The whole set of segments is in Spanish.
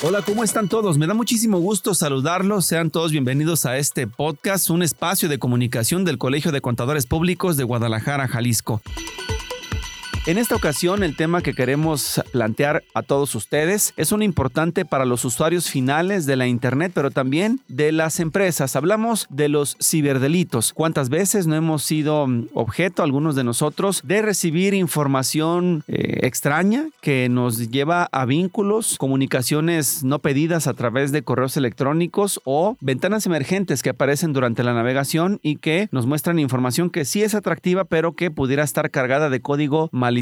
Hola, ¿cómo están todos? Me da muchísimo gusto saludarlos. Sean todos bienvenidos a este podcast, un espacio de comunicación del Colegio de Contadores Públicos de Guadalajara, Jalisco. En esta ocasión el tema que queremos plantear a todos ustedes es un importante para los usuarios finales de la Internet, pero también de las empresas. Hablamos de los ciberdelitos. ¿Cuántas veces no hemos sido mm, objeto, algunos de nosotros, de recibir información eh, extraña que nos lleva a vínculos, comunicaciones no pedidas a través de correos electrónicos o ventanas emergentes que aparecen durante la navegación y que nos muestran información que sí es atractiva, pero que pudiera estar cargada de código malicioso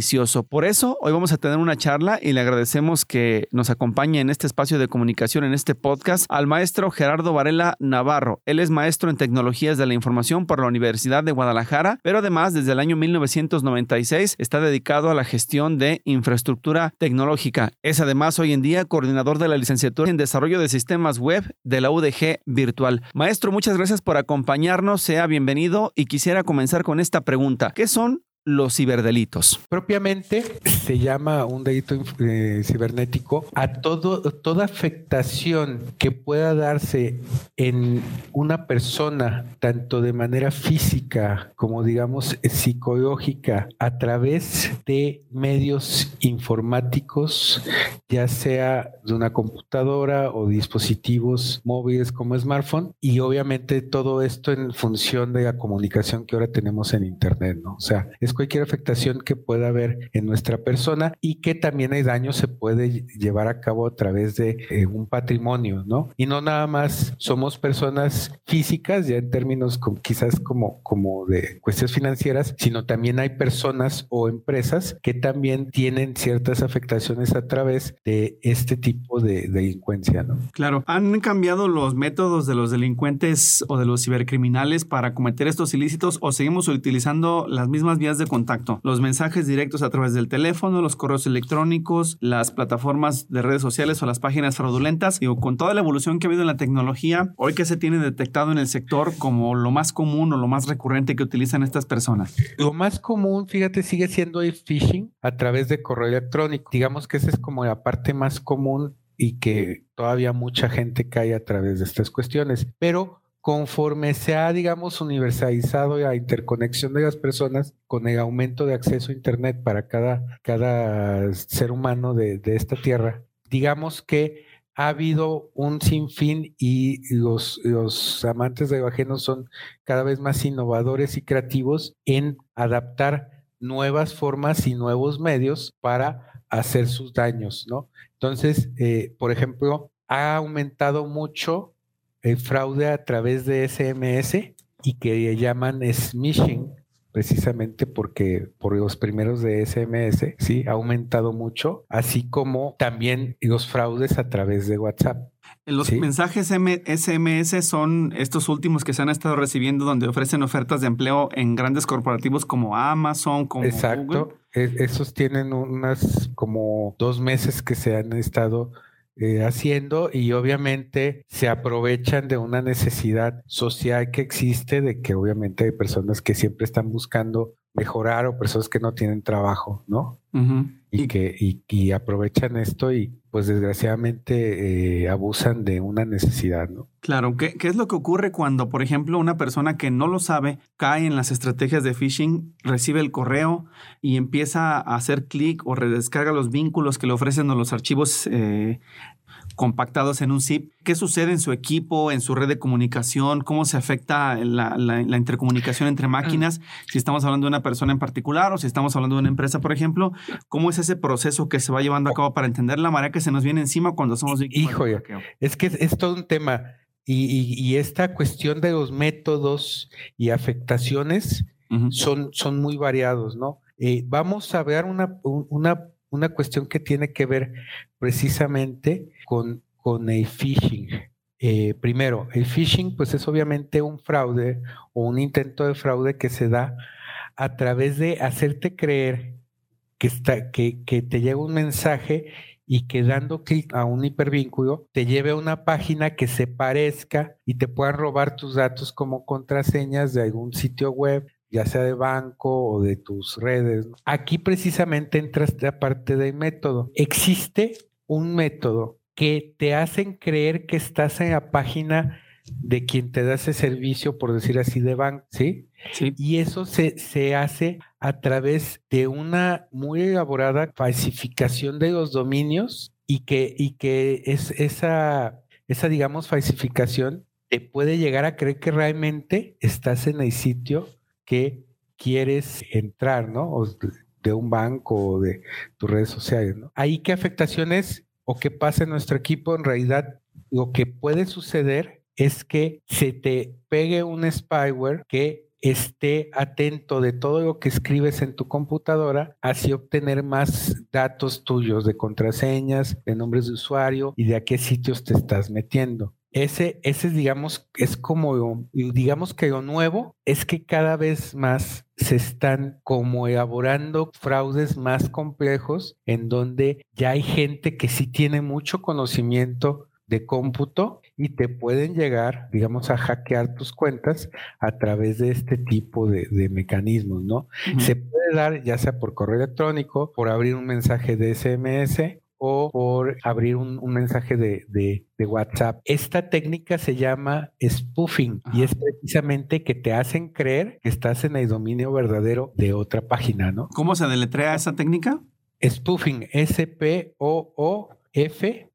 por eso, hoy vamos a tener una charla y le agradecemos que nos acompañe en este espacio de comunicación, en este podcast, al maestro Gerardo Varela Navarro. Él es maestro en tecnologías de la información por la Universidad de Guadalajara, pero además desde el año 1996 está dedicado a la gestión de infraestructura tecnológica. Es además hoy en día coordinador de la licenciatura en desarrollo de sistemas web de la UDG Virtual. Maestro, muchas gracias por acompañarnos, sea bienvenido y quisiera comenzar con esta pregunta. ¿Qué son los ciberdelitos? Propiamente se llama un delito eh, cibernético a todo, toda afectación que pueda darse en una persona, tanto de manera física como digamos psicológica, a través de medios informáticos, ya sea de una computadora o dispositivos móviles como smartphone, y obviamente todo esto en función de la comunicación que ahora tenemos en Internet, ¿no? O sea, es cualquier afectación que pueda haber en nuestra persona y que también hay daño se puede llevar a cabo a través de eh, un patrimonio, ¿no? Y no nada más somos personas físicas, ya en términos quizás como, como de cuestiones financieras, sino también hay personas o empresas que también tienen ciertas afectaciones a través de este tipo de delincuencia, ¿no? Claro, han cambiado los métodos de los delincuentes o de los cibercriminales para cometer estos ilícitos o seguimos utilizando las mismas vías de contacto, los mensajes directos a través del teléfono, los correos electrónicos, las plataformas de redes sociales o las páginas fraudulentas. Digo, con toda la evolución que ha habido en la tecnología, hoy que se tiene detectado en el sector como lo más común o lo más recurrente que utilizan estas personas. Lo más común, fíjate, sigue siendo el phishing a través de correo electrónico. Digamos que esa es como la parte más común y que todavía mucha gente cae a través de estas cuestiones. Pero conforme se ha, digamos, universalizado la interconexión de las personas con el aumento de acceso a Internet para cada, cada ser humano de, esta tierra, digamos que ha habido un sinfín y los, los amantes de lo son cada vez más innovadores y creativos en adaptar nuevas formas y nuevos medios para hacer sus daños, ¿no? Entonces, eh, por ejemplo, ha aumentado mucho el fraude a través de SMS y que llaman smishing, precisamente porque por los primeros de SMS, sí, ha aumentado mucho, así como también los fraudes a través de WhatsApp. Los mensajes SMS son estos últimos que se han estado recibiendo donde ofrecen ofertas de empleo en grandes corporativos como Amazon, como Exacto. E-, esos tienen unas como dos meses que se han estado eh, haciendo y obviamente se aprovechan de una necesidad social que existe de que obviamente hay personas que siempre están buscando mejorar o personas que no tienen trabajo, ¿no? y, que y, aprovechan esto y pues desgraciadamente eh, abusan de una necesidad, ¿no? Claro, ¿Qué, ¿qué es lo que ocurre cuando, por ejemplo, una persona que no lo sabe cae en las estrategias de phishing, recibe el correo y empieza a hacer clic o redescarga los vínculos que le ofrecen los archivos eh, compactados en un zip. ¿Qué sucede en su equipo, en su red de comunicación? ¿Cómo se afecta la, intercomunicación entre máquinas? Si estamos hablando de una persona en particular o si estamos hablando de una empresa, por ejemplo, ¿cómo es ese proceso que se va llevando a cabo para entender la marea que se nos viene encima cuando somos víctimas? Hijo, es que es, todo un tema. Y, esta cuestión de los métodos y afectaciones son, son muy variados, ¿no? Eh, vamos a ver una, una una cuestión que tiene que ver precisamente con, el phishing. Eh, primero, el phishing pues es obviamente un fraude o un intento de fraude que se da a través de hacerte creer que, está, que te llega un mensaje y que dando clic a un hipervínculo te lleve a una página que se parezca y te puedan robar tus datos como contraseñas de algún sitio web ya sea de banco o de tus redes. Aquí precisamente entra esta parte del método. Existe un método que te hacen creer que estás en la página de quien te da ese servicio, por decir así, de banco, ¿sí? Sí. Y eso se, se hace a través de una muy elaborada falsificación de los dominios y que, y que es esa, esa, digamos, falsificación te puede llegar a creer que realmente estás en el sitio que quieres entrar, ¿no? O de un banco o de tus redes sociales, ¿no? Ahí qué afectaciones o qué pasa en nuestro equipo, en realidad lo que puede suceder es que se te pegue un spyware que esté atento de todo lo que escribes en tu computadora, así obtener más datos tuyos de contraseñas, de nombres de usuario y de a qué sitios te estás metiendo. Ese, ese digamos, es como, digamos que lo nuevo es que cada vez más se están como elaborando fraudes más complejos en donde ya hay gente que sí tiene mucho conocimiento de cómputo y te pueden llegar, digamos, a hackear tus cuentas a través de este tipo de, de mecanismos, ¿no? Se puede dar ya sea por correo electrónico, por abrir un mensaje de SMS o por abrir un, un mensaje de, de- de WhatsApp. Esta técnica se llama spoofing y es precisamente que te hacen creer que estás en el dominio verdadero de otra página, ¿no? ¿Cómo se deletrea esa técnica? Spoofing,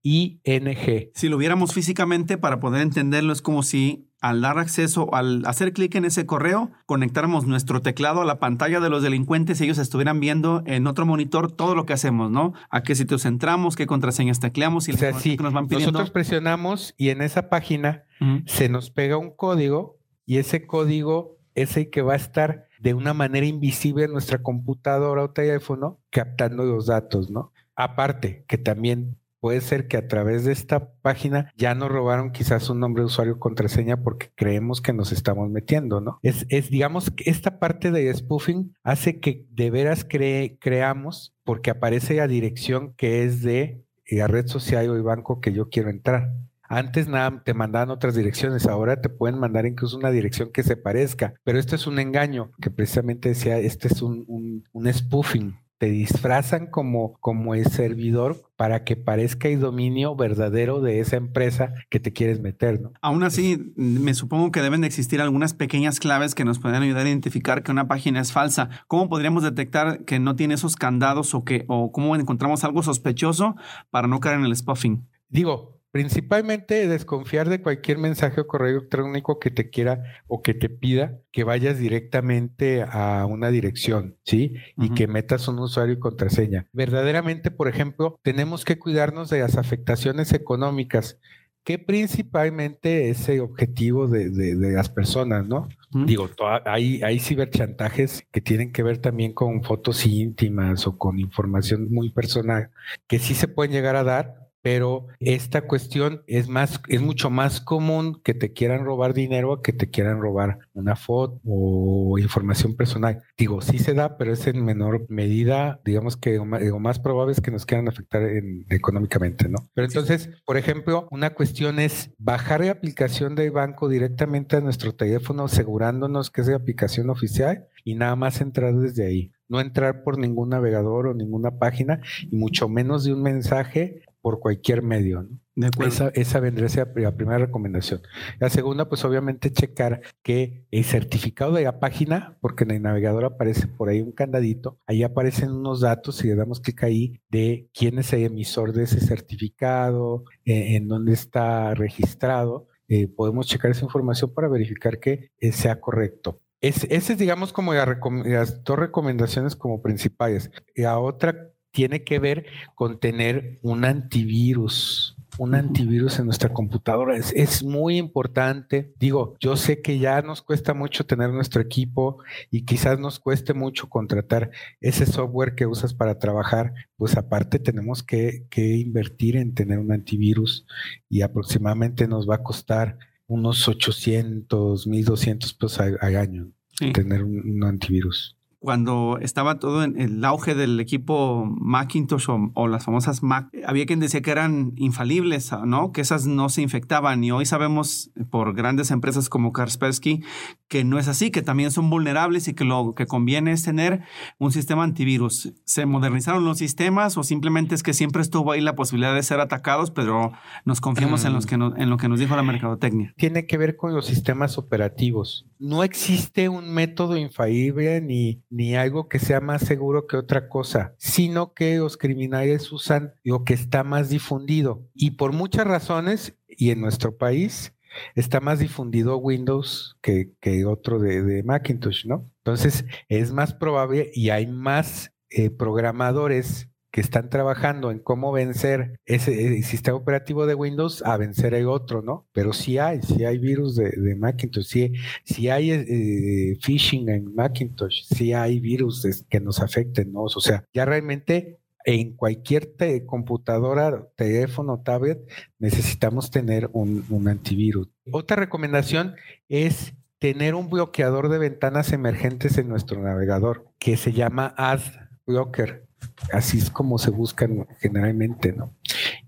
S-P-O-O-F-I-N-G. Si lo viéramos físicamente para poder entenderlo, es como si al dar acceso, al hacer clic en ese correo, conectáramos nuestro teclado a la pantalla de los delincuentes y ellos estuvieran viendo en otro monitor todo lo que hacemos, ¿no? A qué sitios entramos, qué contraseñas tecleamos y O sea, sí, que nos van pidiendo. nosotros presionamos y en esa página se nos pega un código y ese código es el que va a estar de una manera invisible en nuestra computadora o teléfono captando los datos, ¿no? Aparte, que también puede ser que a través de esta página ya nos robaron quizás un nombre de usuario contraseña porque creemos que nos estamos metiendo, ¿no? Es, es digamos, esta parte de spoofing hace que de veras cre- creamos porque aparece la dirección que es de la red social o el banco que yo quiero entrar. Antes nada te mandaban otras direcciones, ahora te pueden mandar incluso una dirección que se parezca, pero esto es un engaño que precisamente decía, este es un, un, un spoofing. Te disfrazan como, como el servidor para que parezca el dominio verdadero de esa empresa que te quieres meter, ¿no? Aún así, me supongo que deben de existir algunas pequeñas claves que nos pueden ayudar a identificar que una página es falsa. ¿Cómo podríamos detectar que no tiene esos candados o que o cómo encontramos algo sospechoso para no caer en el spoofing? Digo, principalmente desconfiar de cualquier mensaje o correo electrónico que te quiera o que te pida que vayas directamente a una dirección, ¿sí? Y que metas un usuario y contraseña. Verdaderamente, por ejemplo, tenemos que cuidarnos de las afectaciones económicas, que principalmente es el objetivo de, de- de las personas, ¿no? Digo, toda- hay, hay ciberchantajes que tienen que ver también con fotos íntimas o con información muy personal que sí se pueden llegar a dar, pero esta cuestión es más, es mucho más común que te quieran robar dinero a que te quieran robar una foto o información personal. Digo, sí se da, pero es en menor medida, digamos que lo más, probable es que nos quieran afectar en- económicamente, ¿no? Pero entonces, por ejemplo, una cuestión es bajar la aplicación del banco directamente a nuestro teléfono, asegurándonos que es la aplicación oficial y nada más entrar desde ahí. No entrar por ningún navegador o ninguna página y mucho menos de un mensaje por cualquier medio. ¿no? De acuerdo. Esa, esa vendría a ser la primera recomendación. La segunda, pues obviamente checar que el certificado de la página, porque en el navegador aparece por ahí un candadito, ahí aparecen unos datos y le damos clic ahí de quién es el emisor de ese certificado, eh, en dónde está registrado. Eh, podemos checar esa información para verificar que eh, sea correcto. Es, ese es, digamos, como la las dos recomendaciones como principales. La otra tiene que ver con tener un antivirus, un antivirus en nuestra computadora. Es, es muy importante. Digo, yo sé que ya nos cuesta mucho tener nuestro equipo y quizás nos cueste mucho contratar ese software que usas para trabajar. Pues aparte tenemos que, que invertir en tener un antivirus y aproximadamente nos va a costar unos 800, 1200 pesos al, año Sí. tener un, un antivirus. Cuando estaba todo en el auge del equipo Macintosh o, las famosas Mac, había quien decía que eran infalibles, ¿no? Que esas no se infectaban. Y hoy sabemos por grandes empresas como Kaspersky que no es así, que también son vulnerables y que lo que conviene es tener un sistema antivirus. ¿Se modernizaron los sistemas o simplemente es que siempre estuvo ahí la posibilidad de ser atacados, pero nos confiamos en, los que en lo que nos dijo la mercadotecnia? Tiene que ver con los sistemas operativos. No existe un método infalible ni, ni algo que sea más seguro que otra cosa, sino que los criminales usan lo que está más difundido. Y por muchas razones, y en nuestro país, está más difundido Windows que, otro de, Macintosh, ¿no? Entonces es más probable y hay más eh, programadores que están trabajando en cómo vencer ese sistema operativo de Windows a vencer el otro, ¿no? Pero sí hay, sí hay virus de, Macintosh, sí, sí hay eh, phishing en Macintosh, sí hay virus que nos afecten, ¿no? O sea, ya realmente en cualquier computadora, teléfono, tablet, necesitamos tener un, antivirus. Otra recomendación es tener un bloqueador de ventanas emergentes en nuestro navegador, que se llama AdBlocker. Así es como se buscan generalmente, ¿no?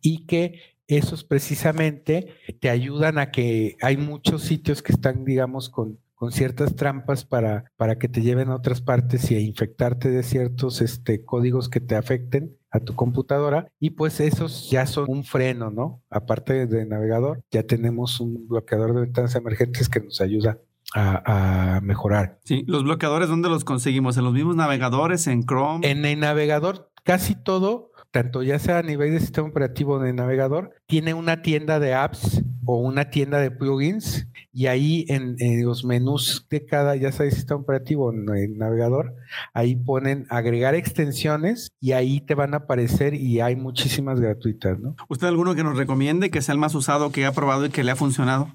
Y que esos precisamente te ayudan a que hay muchos sitios que están, digamos, con con ciertas trampas para, para que te lleven a otras partes y a infectarte de ciertos este, códigos que te afecten a tu computadora y pues esos ya son un freno, ¿no? Aparte de navegador, ya tenemos un bloqueador de ventanas emergentes que nos ayuda a, mejorar. Sí, los bloqueadores, ¿dónde los conseguimos? ¿En los mismos navegadores? ¿En Chrome? En el navegador, casi todo, tanto ya sea a nivel de sistema operativo de navegador, tiene una tienda de apps o una tienda de plugins y ahí en, los menús de cada, ya sea sistema operativo en el navegador, ahí ponen agregar extensiones y ahí te van a aparecer y hay muchísimas gratuitas, ¿no? ¿Usted alguno que nos recomiende que sea el más usado, que ha probado y que le ha funcionado?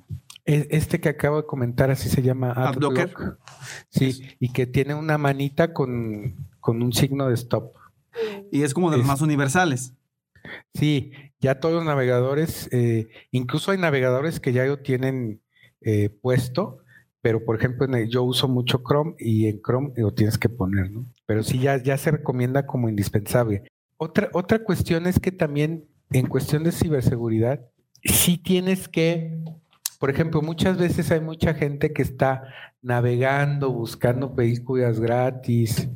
Este que acabo de comentar, así se llama AdBlocker. Sí, y que tiene una manita con, un signo de stop. Y es como de los más universales. Sí, ya todos los navegadores, eh, incluso hay navegadores que ya lo tienen eh, puesto, pero por ejemplo yo uso mucho Chrome y en Chrome lo tienes que poner, ¿no? Pero sí ya, ya se recomienda como indispensable. Otra, otra cuestión es que también en cuestión de ciberseguridad, sí tienes que, por ejemplo, muchas veces hay mucha gente que está navegando, buscando películas gratis,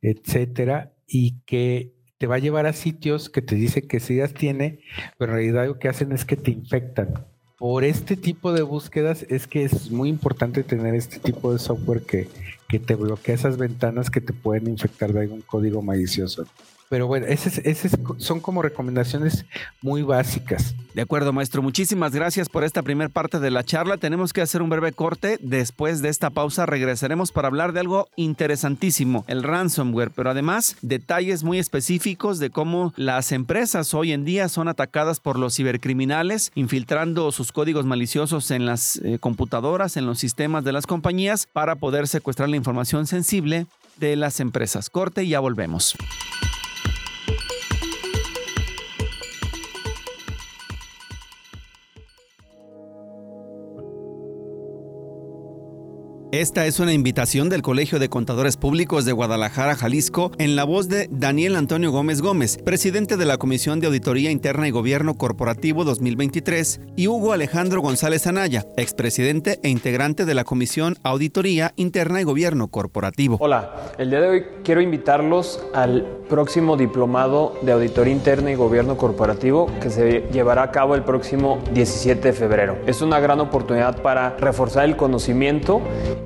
etcétera, y que te va a llevar a sitios que te dicen que sí las tiene, pero en realidad lo que hacen es que te infectan. Por este tipo de búsquedas es que es muy importante tener este tipo de software que, que te bloquea esas ventanas que te pueden infectar de algún código malicioso. Pero bueno, esas, son como recomendaciones muy básicas. De acuerdo, maestro. Muchísimas gracias por esta primera parte de la charla. Tenemos que hacer un breve corte. Después de esta pausa regresaremos para hablar de algo interesantísimo, el ransomware, pero además detalles muy específicos de cómo las empresas hoy en día son atacadas por los cibercriminales, infiltrando sus códigos maliciosos en las eh, computadoras, en los sistemas de las compañías para poder secuestrar la información sensible de las empresas. Corte y ya volvemos. Esta es una invitación del Colegio de Contadores Públicos de Guadalajara, Jalisco, en la voz de Daniel Antonio Gómez Gómez, presidente de la Comisión de Auditoría Interna y Gobierno Corporativo 2023, y Hugo Alejandro González Anaya, expresidente e integrante de la Comisión Auditoría Interna y Gobierno Corporativo. Hola, el día de hoy quiero invitarlos al próximo diplomado de Auditoría Interna y Gobierno Corporativo que se llevará a cabo el próximo 17 de febrero. Es una gran oportunidad para reforzar el conocimiento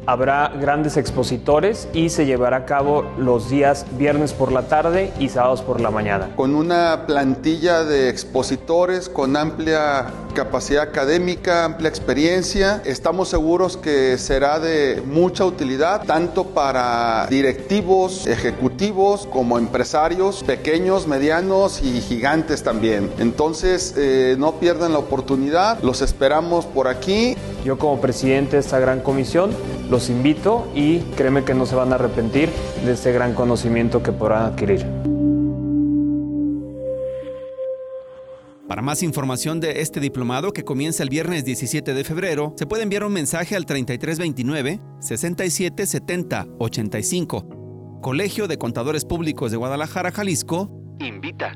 Habrá grandes expositores y se llevará a cabo los días viernes por la tarde y sábados por la mañana. Con una plantilla de expositores con amplia capacidad académica, amplia experiencia, estamos seguros que será de mucha utilidad tanto para directivos, ejecutivos como empresarios pequeños, medianos y gigantes también. Entonces, eh, no pierdan la oportunidad, los esperamos por aquí. Yo como presidente de esta gran comisión los invito y créeme que no se van a arrepentir de este gran conocimiento que podrán adquirir. Para más información de este diplomado que comienza el viernes 17 de febrero, se puede enviar un mensaje al 3329 6770 85 Colegio de Contadores Públicos de Guadalajara, Jalisco, invita.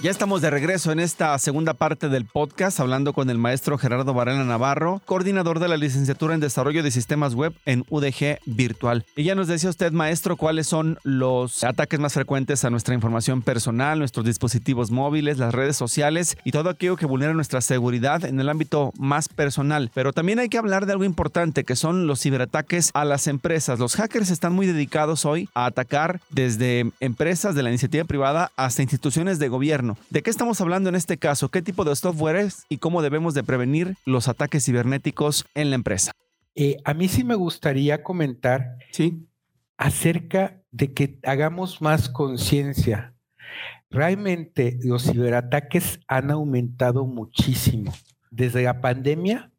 Ya estamos de regreso en esta segunda parte del podcast hablando con el maestro Gerardo Varela Navarro, coordinador de la licenciatura en desarrollo de sistemas web en UDG Virtual. Y ya nos decía usted, maestro, cuáles son los ataques más frecuentes a nuestra información personal, nuestros dispositivos móviles, las redes sociales y todo aquello que vulnera nuestra seguridad en el ámbito más personal. Pero también hay que hablar de algo importante que son los ciberataques a las empresas. Los hackers están muy dedicados hoy a atacar desde empresas de la iniciativa privada hasta instituciones de gobierno. ¿De qué estamos hablando en este caso? ¿Qué tipo de software es y cómo debemos de prevenir los ataques cibernéticos en la empresa? Eh, a mí sí me gustaría comentar ¿Sí? acerca de que hagamos más conciencia. Realmente los ciberataques han aumentado muchísimo. Desde la pandemia,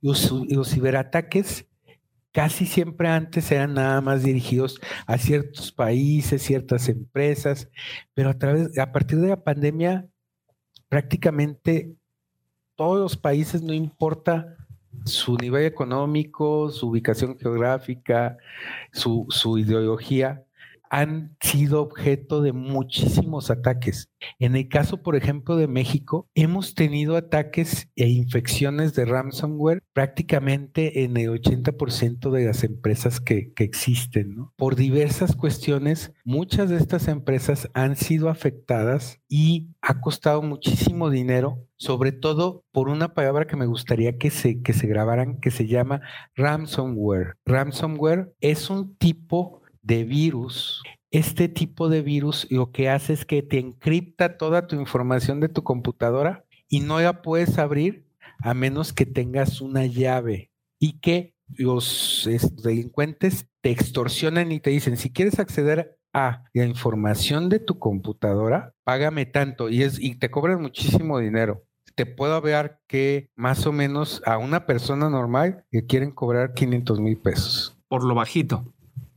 los, los ciberataques casi siempre antes eran nada más dirigidos a ciertos países, ciertas empresas, pero a través, a partir de la pandemia, prácticamente todos los países, no importa su nivel económico, su ubicación geográfica, su, su ideología, han sido objeto de muchísimos ataques. En el caso, por ejemplo, de México, hemos tenido ataques e infecciones de ransomware prácticamente en el 80% de las empresas que, que existen. ¿no? Por diversas cuestiones, muchas de estas empresas han sido afectadas y ha costado muchísimo dinero sobre todo por una palabra que me gustaría que se, que se grabaran, que se llama ransomware. Ransomware es un tipo de virus, este tipo de virus lo que hace es que te encripta toda tu información de tu computadora y no la puedes abrir a menos que tengas una llave y que los delincuentes te extorsionan y te dicen, si quieres acceder a la información de tu computadora, págame tanto y, es, y te cobran muchísimo dinero. Te puedo hablar que más o menos a una persona normal le quieren cobrar 500 mil pesos. Por lo bajito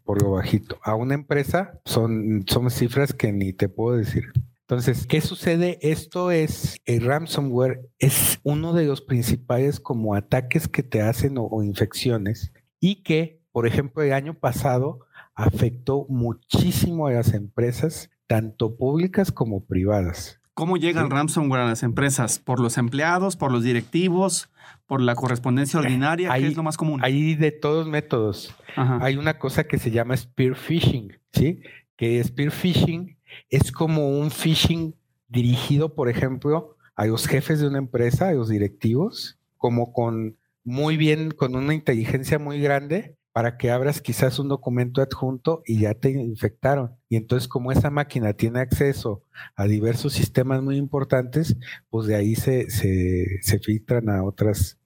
por lo bajito. A una empresa son, son cifras que ni te puedo decir. Entonces, ¿qué sucede? Esto es, el ransomware es uno de los principales como ataques que te hacen o, infecciones y que, por ejemplo, el año pasado afectó muchísimo a las empresas, tanto públicas como privadas. ¿Cómo llega el ransomware a las empresas? ¿Por los empleados, por los directivos, por la correspondencia ordinaria? ¿Qué es lo más común? Hay de todos métodos. Hay una cosa que se llama spear phishing, ¿sí? Que spear phishing es como un phishing dirigido, por ejemplo, a los jefes de una empresa, a los directivos, como con muy bien, con una inteligencia muy grande para que abras quizás un documento adjunto y ya te infectaron. Y entonces como esa máquina tiene acceso a diversos sistemas muy importantes, pues de ahí se, se, se filtran a otras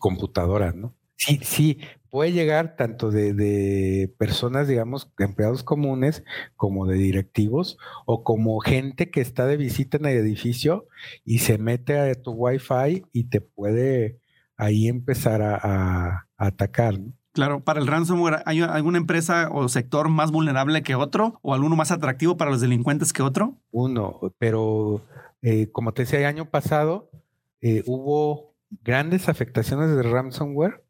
computadoras, ¿no? Sí, sí, puede llegar tanto de, personas, digamos, empleados comunes, como de directivos, o como gente que está de visita en el edificio y se mete a tu Wi-Fi y te puede ahí empezar a, atacar. Claro, para el ransomware, ¿hay alguna empresa o sector más vulnerable que otro o alguno más atractivo para los delincuentes que otro? Uno, pero eh, como te decía, el año pasado eh, hubo grandes afectaciones de ransomware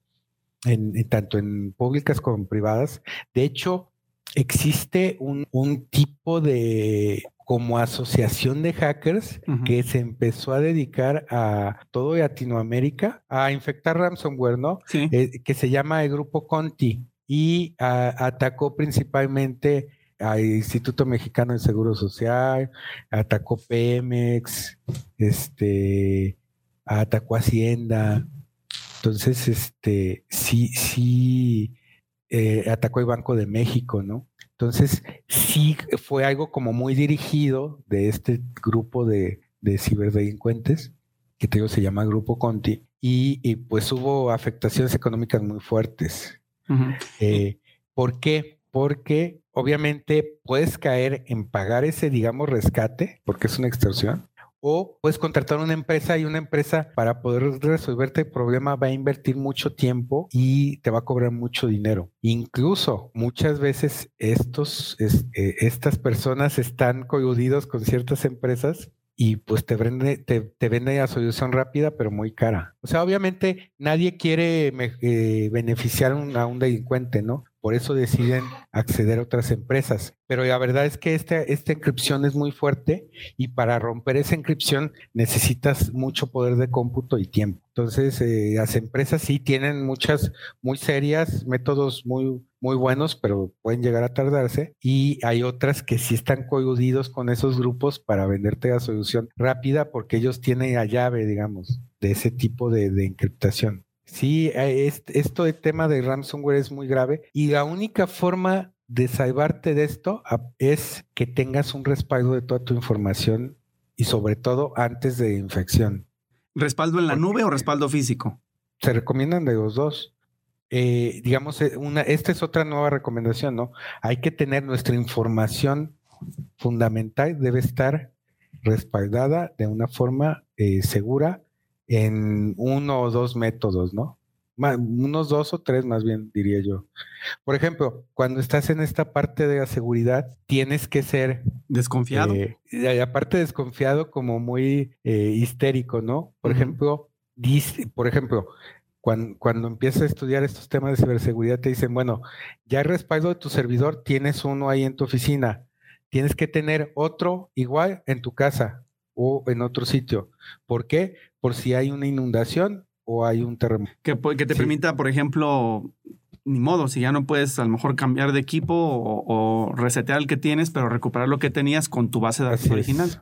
en, tanto en públicas como en privadas. De hecho, existe un, tipo de como asociación de hackers que se empezó a dedicar a todo Latinoamérica a infectar ransomware, ¿no? Eh, que se llama el grupo Conti y atacó principalmente al Instituto Mexicano de Seguro Social, atacó Pemex, este, atacó Hacienda, entonces, este, sí, sí, eh, atacó el Banco de México, ¿no? Entonces, sí fue algo como muy dirigido de este grupo de, ciberdelincuentes, que te digo se llama Grupo Conti, y, pues hubo afectaciones económicas muy fuertes. Eh, ¿Por qué? Porque obviamente puedes caer en pagar ese, digamos, rescate, porque es una extorsión, o puedes contratar una empresa y una empresa para poder resolverte el problema va a invertir mucho tiempo y te va a cobrar mucho dinero. Incluso muchas veces estos, eh, estas personas están coludidos con ciertas empresas y pues te vende, te, te vende la solución rápida, pero muy cara. O sea, obviamente nadie quiere eh, beneficiar a un delincuente, ¿no? Por eso deciden acceder a otras empresas. Pero la verdad es que esta, esta encripción es muy fuerte y para romper esa encripción necesitas mucho poder de cómputo y tiempo. Entonces, eh, las empresas sí tienen muchas muy serias, métodos muy, muy buenos, pero pueden llegar a tardarse. Y hay otras que sí están coludidos con esos grupos para venderte la solución rápida porque ellos tienen la llave, digamos, de ese tipo de, de encriptación. Sí, eh, esto de tema de ransomware es muy grave y la única forma de salvarte de esto es que tengas un respaldo de toda tu información y sobre todo antes de infección. ¿Respaldo en la nube o respaldo físico? Se recomiendan de los dos. Eh, digamos, eh, una, esta es otra nueva recomendación, ¿no? Hay que tener nuestra información fundamental, debe estar respaldada de una forma segura en uno o dos métodos, ¿no? unos dos o tres más bien, diría yo. Por ejemplo, cuando estás en esta parte de la seguridad, tienes que ser... Desconfiado. Eh, aparte desconfiado como muy eh, histérico, ¿no? Por ejemplo, dice, por ejemplo, cuando, cuando empiezas a estudiar estos temas de ciberseguridad, te dicen, bueno, ya el respaldo de tu servidor, tienes uno ahí en tu oficina, tienes que tener otro igual en tu casa o en otro sitio. ¿Por qué? Por si hay una inundación o hay un terremoto. Que, que te permita, por ejemplo, ni modo, si ya no puedes a lo mejor cambiar de equipo o, resetear el que tienes, pero recuperar lo que tenías con tu base de datos original.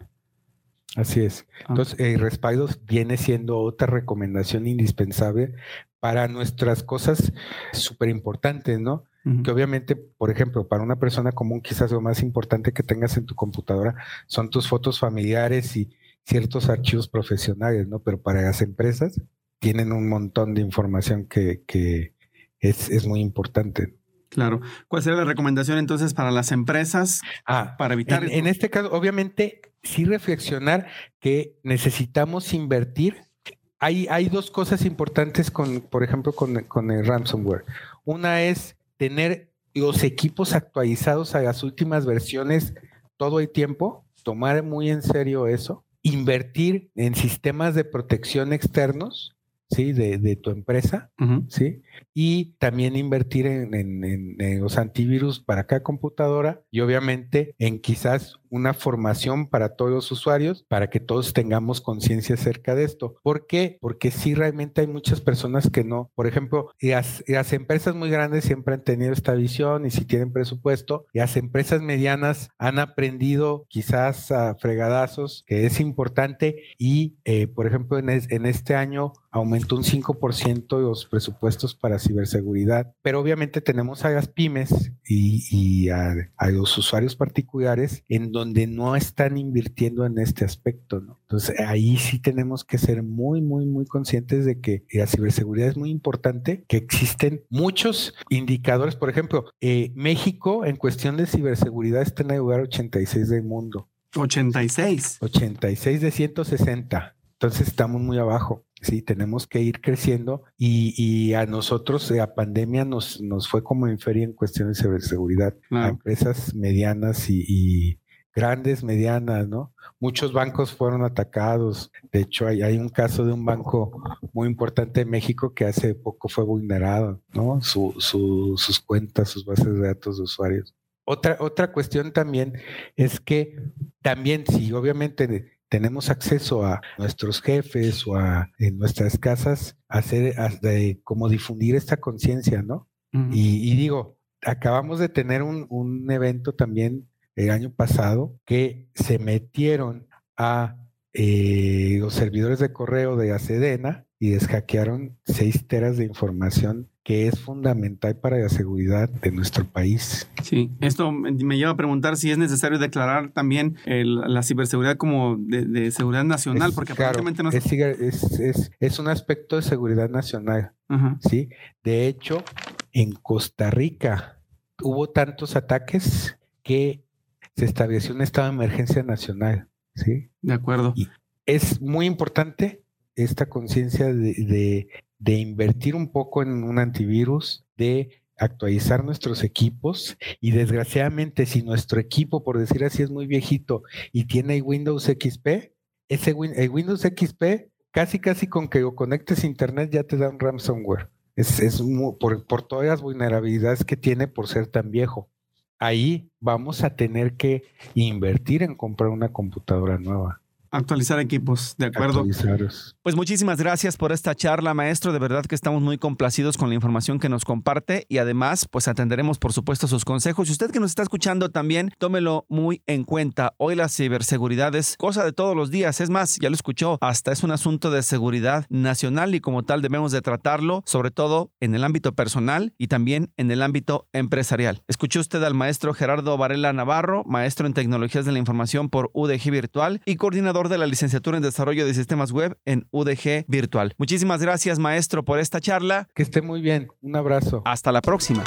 Así es. Ah. Entonces, el respaldo viene siendo otra recomendación indispensable para nuestras cosas súper importantes, ¿no? Que obviamente, por ejemplo, para una persona común, quizás lo más importante que tengas en tu computadora son tus fotos familiares y ciertos archivos profesionales, ¿no? Pero para las empresas tienen un montón de información que, es, muy importante. Claro. ¿Cuál sería la recomendación entonces para las empresas ah, para evitar? En, en, este caso, obviamente, sí reflexionar que necesitamos invertir. Hay, hay dos cosas importantes con, por ejemplo, con, con el ransomware. Una es tener los equipos actualizados a las últimas versiones todo el tiempo, tomar muy en serio eso, invertir en sistemas de protección externos, ¿sí? De, de tu empresa, ¿sí? Y también invertir en, los antivirus para cada computadora y obviamente en quizás una formación para todos los usuarios para que todos tengamos conciencia acerca de esto. ¿Por qué? Porque sí realmente hay muchas personas que no. Por ejemplo, las, las empresas muy grandes siempre han tenido esta visión y si tienen presupuesto, las empresas medianas han aprendido quizás a fregadazos que es importante y, eh, por ejemplo, en, en este año aumentó un 5% los presupuestos para ciberseguridad, pero obviamente tenemos a las pymes y, a, los usuarios particulares en donde no están invirtiendo en este aspecto, ¿no? Entonces ahí sí tenemos que ser muy, muy, muy conscientes de que la ciberseguridad es muy importante, que existen muchos indicadores, por ejemplo, eh, México en cuestión de ciberseguridad está en el lugar 86 del mundo. 86. 86 de 160. Entonces estamos muy abajo. Sí, tenemos que ir creciendo y, a nosotros la pandemia nos, nos fue como en feria en cuestiones de seguridad. A empresas medianas y, grandes, medianas, ¿no? Muchos bancos fueron atacados. De hecho, hay, hay, un caso de un banco muy importante en México que hace poco fue vulnerado, ¿no? Su, su, sus cuentas, sus bases de datos de usuarios. Otra, otra cuestión también es que también, si obviamente tenemos acceso a nuestros jefes o a en nuestras casas, hacer como difundir esta conciencia, ¿no? y, digo, acabamos de tener un, evento también el año pasado que se metieron a eh, los servidores de correo de Acedena y deshaquearon seis teras de información que es fundamental para la seguridad de nuestro país. Sí, esto me lleva a preguntar si es necesario declarar también la ciberseguridad como de, seguridad nacional, porque aparentemente no es, es, es, un aspecto de seguridad nacional. Sí, de hecho, en Costa Rica hubo tantos ataques que se estableció un estado de emergencia nacional. Sí, de acuerdo. Y es muy importante esta conciencia de, de invertir un poco en un antivirus, de actualizar nuestros equipos y desgraciadamente si nuestro equipo, por decir así, es muy viejito y tiene Windows XP, ese el Windows XP, casi casi con que conectes internet ya te da un ransomware. Es, es por, por todas las vulnerabilidades que tiene por ser tan viejo. Ahí vamos a tener que invertir en comprar una computadora nueva. Actualizar equipos, de acuerdo. Pues muchísimas gracias por esta charla, maestro. De verdad que estamos muy complacidos con la información que nos comparte y además, pues atenderemos, por supuesto, sus consejos. Y usted que nos está escuchando también, tómelo muy en cuenta. Hoy la ciberseguridad es cosa de todos los días. Es más, ya lo escuchó, hasta es un asunto de seguridad nacional y como tal debemos de tratarlo, sobre todo en el ámbito personal y también en el ámbito empresarial. Escuchó usted al maestro Gerardo Varela Navarro, maestro en tecnologías de la información por UDG Virtual y coordinador de la licenciatura en Desarrollo de Sistemas Web en UDG Virtual. Muchísimas gracias, maestro, por esta charla. Que esté muy bien. Un abrazo. Hasta la próxima.